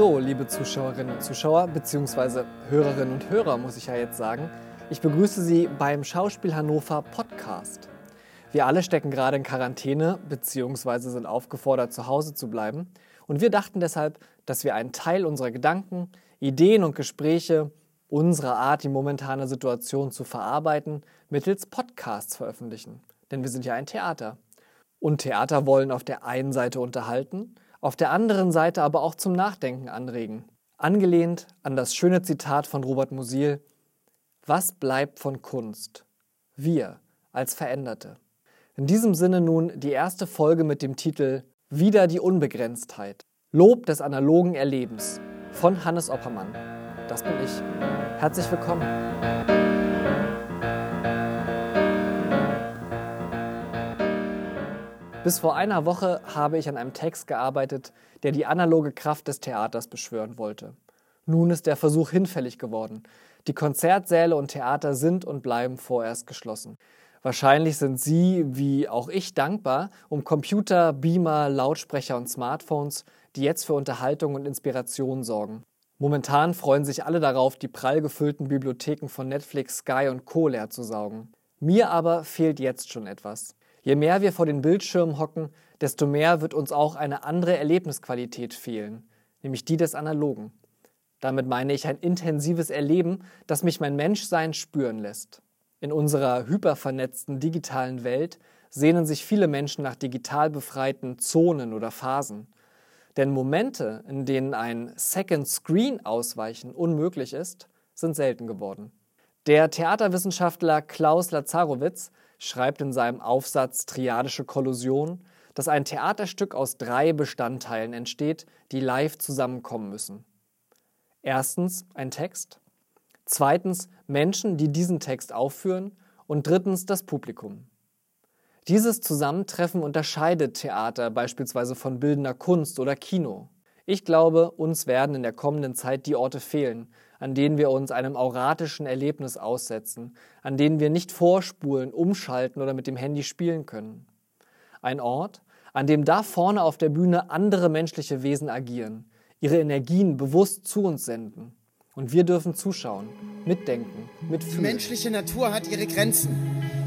So, liebe Zuschauerinnen und Zuschauer, beziehungsweise Hörerinnen und Hörer, muss ich ja jetzt sagen, ich begrüße Sie beim Schauspiel Hannover Podcast. Wir alle stecken gerade in Quarantäne, beziehungsweise sind aufgefordert, zu Hause zu bleiben. Und wir dachten deshalb, dass wir einen Teil unserer Gedanken, Ideen und Gespräche, unserer Art, die momentane Situation zu verarbeiten, mittels Podcasts veröffentlichen. Denn wir sind ja ein Theater. Und Theater wollen auf der einen Seite unterhalten, auf der anderen Seite aber auch zum Nachdenken anregen. Angelehnt an das schöne Zitat von Robert Musil, was bleibt von Kunst? Wir als Veränderte. In diesem Sinne nun die erste Folge mit dem Titel Wieder die Unbegrenztheit. Lob des analogen Erlebens von Hannes Oppermann. Das bin ich. Herzlich willkommen. Bis vor einer Woche habe ich an einem Text gearbeitet, der die analoge Kraft des Theaters beschwören wollte. Nun ist der Versuch hinfällig geworden. Die Konzertsäle und Theater sind und bleiben vorerst geschlossen. Wahrscheinlich sind Sie, wie auch ich, dankbar um Computer, Beamer, Lautsprecher und Smartphones, die jetzt für Unterhaltung und Inspiration sorgen. Momentan freuen sich alle darauf, die prall gefüllten Bibliotheken von Netflix, Sky und Co. leer zu saugen. Mir aber fehlt jetzt schon etwas. Je mehr wir vor den Bildschirmen hocken, desto mehr wird uns auch eine andere Erlebnisqualität fehlen, nämlich die des Analogen. Damit meine ich ein intensives Erleben, das mich mein Menschsein spüren lässt. In unserer hypervernetzten digitalen Welt sehnen sich viele Menschen nach digital befreiten Zonen oder Phasen. Denn Momente, in denen ein Second Screen ausweichen unmöglich ist, sind selten geworden. Der Theaterwissenschaftler Klaus Lazarowitz schreibt in seinem Aufsatz Triadische Kollusion, dass ein Theaterstück aus drei Bestandteilen entsteht, die live zusammenkommen müssen. Erstens ein Text, zweitens Menschen, die diesen Text aufführen und drittens das Publikum. Dieses Zusammentreffen unterscheidet Theater beispielsweise von bildender Kunst oder Kino. Ich glaube, uns werden in der kommenden Zeit die Orte fehlen, an denen wir uns einem auratischen Erlebnis aussetzen, an denen wir nicht vorspulen, umschalten oder mit dem Handy spielen können. Ein Ort, an dem da vorne auf der Bühne andere menschliche Wesen agieren, ihre Energien bewusst zu uns senden. Und wir dürfen zuschauen, mitdenken, mitfühlen. Die menschliche Natur hat ihre Grenzen.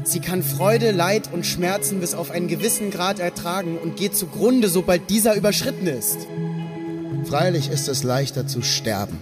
Sie kann Freude, Leid und Schmerzen bis auf einen gewissen Grad ertragen und geht zugrunde, sobald dieser überschritten ist. Freilich ist es leichter zu sterben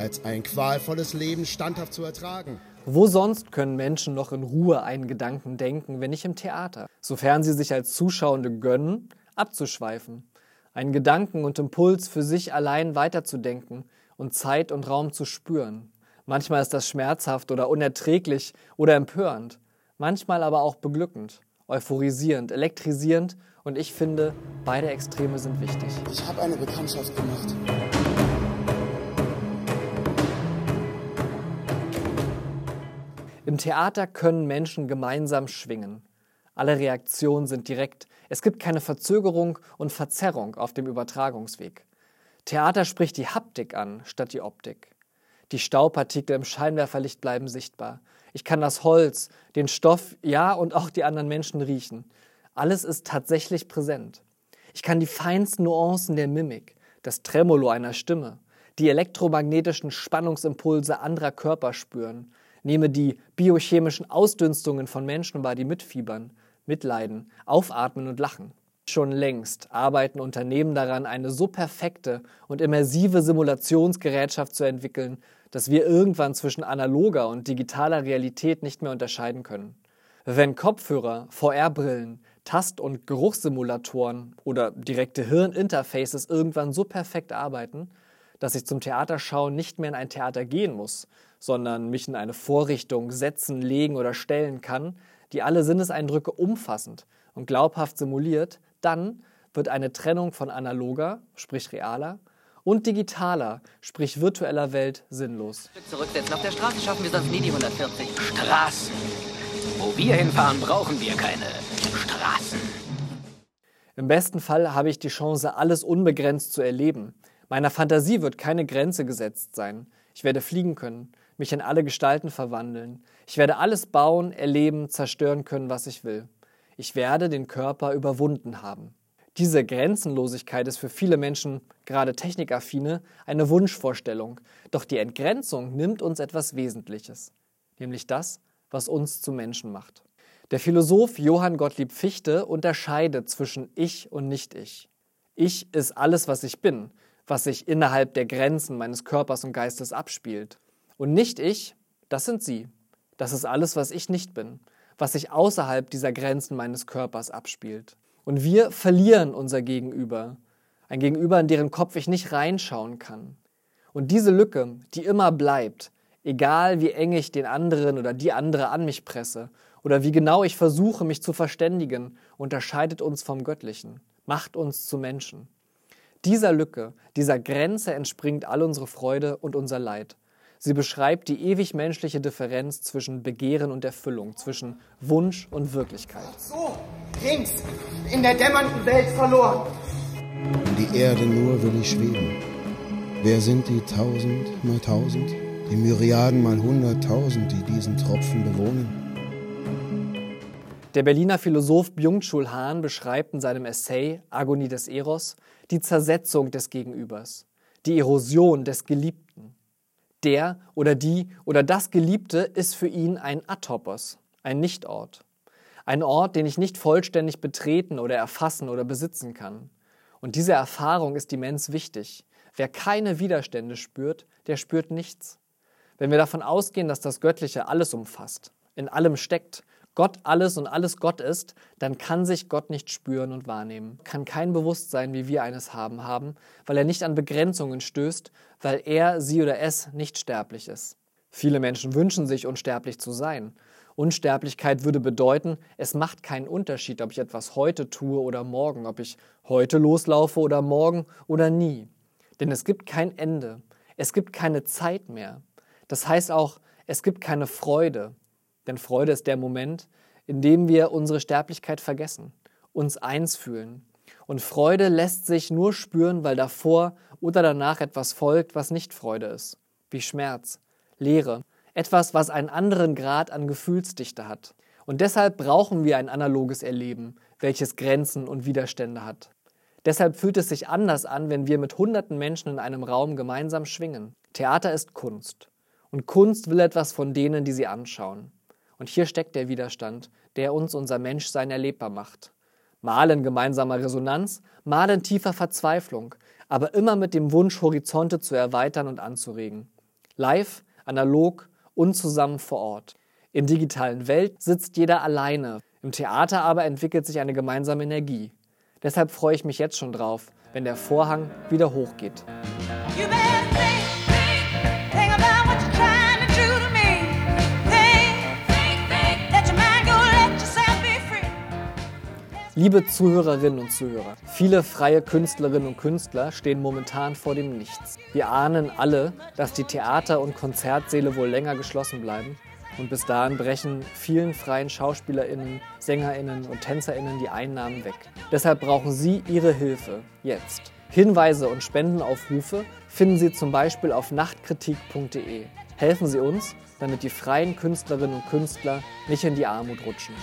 als ein qualvolles Leben standhaft zu ertragen. Wo sonst können Menschen noch in Ruhe einen Gedanken denken, wenn nicht im Theater? Sofern sie sich als Zuschauende gönnen, abzuschweifen, einen Gedanken und Impuls für sich allein weiterzudenken und Zeit und Raum zu spüren. Manchmal ist das schmerzhaft oder unerträglich oder empörend, manchmal aber auch beglückend, euphorisierend, elektrisierend und ich finde, beide Extreme sind wichtig. Ich habe eine Bekanntschaft gemacht. Theater können Menschen gemeinsam schwingen. Alle Reaktionen sind direkt. Es gibt keine Verzögerung und Verzerrung auf dem Übertragungsweg. Theater spricht die Haptik an statt die Optik. Die Staubpartikel im Scheinwerferlicht bleiben sichtbar. Ich kann das Holz, den Stoff, ja und auch die anderen Menschen riechen. Alles ist tatsächlich präsent. Ich kann die feinsten Nuancen der Mimik, das Tremolo einer Stimme, die elektromagnetischen Spannungsimpulse anderer Körper spüren, nehme die biochemischen Ausdünstungen von Menschen wahr, die mitfiebern, mitleiden, aufatmen und lachen. Schon längst arbeiten Unternehmen daran, eine so perfekte und immersive Simulationsgerätschaft zu entwickeln, dass wir irgendwann zwischen analoger und digitaler Realität nicht mehr unterscheiden können. Wenn Kopfhörer, VR-Brillen, Tast- und Geruchssimulatoren oder direkte Hirninterfaces irgendwann so perfekt arbeiten, dass ich zum Theaterschauen nicht mehr in ein Theater gehen muss, sondern mich in eine Vorrichtung setzen, legen oder stellen kann, die alle Sinneseindrücke umfassend und glaubhaft simuliert, dann wird eine Trennung von analoger, sprich realer, und digitaler, sprich virtueller Welt sinnlos. Zurücksetzen. Auf der Straße schaffen wir sonst nie die 140. Straßen. Wo wir hinfahren, brauchen wir keine Straßen. Im besten Fall habe ich die Chance, alles unbegrenzt zu erleben. Meiner Fantasie wird keine Grenze gesetzt sein. Ich werde fliegen können, mich in alle Gestalten verwandeln. Ich werde alles bauen, erleben, zerstören können, was ich will. Ich werde den Körper überwunden haben. Diese Grenzenlosigkeit ist für viele Menschen, gerade Technikaffine, eine Wunschvorstellung. Doch die Entgrenzung nimmt uns etwas Wesentliches, nämlich das, was uns zu Menschen macht. Der Philosoph Johann Gottlieb Fichte unterscheidet zwischen Ich und Nicht-Ich. Ich ist alles, was ich bin, was sich innerhalb der Grenzen meines Körpers und Geistes abspielt. Und Nicht-Ich, das sind Sie. Das ist alles, was ich nicht bin, was sich außerhalb dieser Grenzen meines Körpers abspielt. Und wir verlieren unser Gegenüber. Ein Gegenüber, in deren Kopf ich nicht reinschauen kann. Und diese Lücke, die immer bleibt, egal wie eng ich den anderen oder die andere an mich presse oder wie genau ich versuche, mich zu verständigen, unterscheidet uns vom Göttlichen, macht uns zu Menschen. Dieser Lücke, dieser Grenze entspringt all unsere Freude und unser Leid. Sie beschreibt die ewig menschliche Differenz zwischen Begehren und Erfüllung, zwischen Wunsch und Wirklichkeit. So, rings, in der dämmernden Welt verloren. Um die Erde nur will ich schweben. Wer sind die tausend mal tausend, die Myriaden mal hunderttausend, die diesen Tropfen bewohnen? Der Berliner Philosoph Byung-Chul Han beschreibt in seinem Essay Agonie des Eros die Zersetzung des Gegenübers, die Erosion des Geliebten. Der oder die oder das Geliebte ist für ihn ein Atopos, ein Nichtort. Ein Ort, den ich nicht vollständig betreten oder erfassen oder besitzen kann. Und diese Erfahrung ist immens wichtig. Wer keine Widerstände spürt, der spürt nichts. Wenn wir davon ausgehen, dass das Göttliche alles umfasst, in allem steckt, Gott alles und alles Gott ist, dann kann sich Gott nicht spüren und wahrnehmen, kann kein Bewusstsein, wie wir eines haben, haben, weil er nicht an Begrenzungen stößt, weil er, sie oder es nicht sterblich ist. Viele Menschen wünschen sich, unsterblich zu sein. Unsterblichkeit würde bedeuten, es macht keinen Unterschied, ob ich etwas heute tue oder morgen, ob ich heute loslaufe oder morgen oder nie. Denn es gibt kein Ende, es gibt keine Zeit mehr. Das heißt auch, es gibt keine Freude, denn Freude ist der Moment, in dem wir unsere Sterblichkeit vergessen, uns eins fühlen. Und Freude lässt sich nur spüren, weil davor oder danach etwas folgt, was nicht Freude ist, wie Schmerz, Leere, etwas, was einen anderen Grad an Gefühlsdichte hat. Und deshalb brauchen wir ein analoges Erleben, welches Grenzen und Widerstände hat. Deshalb fühlt es sich anders an, wenn wir mit hunderten Menschen in einem Raum gemeinsam schwingen. Theater ist Kunst. Und Kunst will etwas von denen, die sie anschauen. Und hier steckt der Widerstand, der uns unser Menschsein erlebbar macht. Mal in gemeinsamer Resonanz, mal in tiefer Verzweiflung, aber immer mit dem Wunsch, Horizonte zu erweitern und anzuregen. Live, analog und zusammen vor Ort. In digitalen Welt sitzt jeder alleine. Im Theater aber entwickelt sich eine gemeinsame Energie. Deshalb freue ich mich jetzt schon drauf, wenn der Vorhang wieder hochgeht. Liebe Zuhörerinnen und Zuhörer, viele freie Künstlerinnen und Künstler stehen momentan vor dem Nichts. Wir ahnen alle, dass die Theater- und Konzertsäle wohl länger geschlossen bleiben und bis dahin brechen vielen freien Schauspielerinnen, Sängerinnen und Tänzerinnen die Einnahmen weg. Deshalb brauchen Sie Ihre Hilfe jetzt. Hinweise und Spendenaufrufe finden Sie zum Beispiel auf nachtkritik.de. Helfen Sie uns, damit die freien Künstlerinnen und Künstler nicht in die Armut rutschen.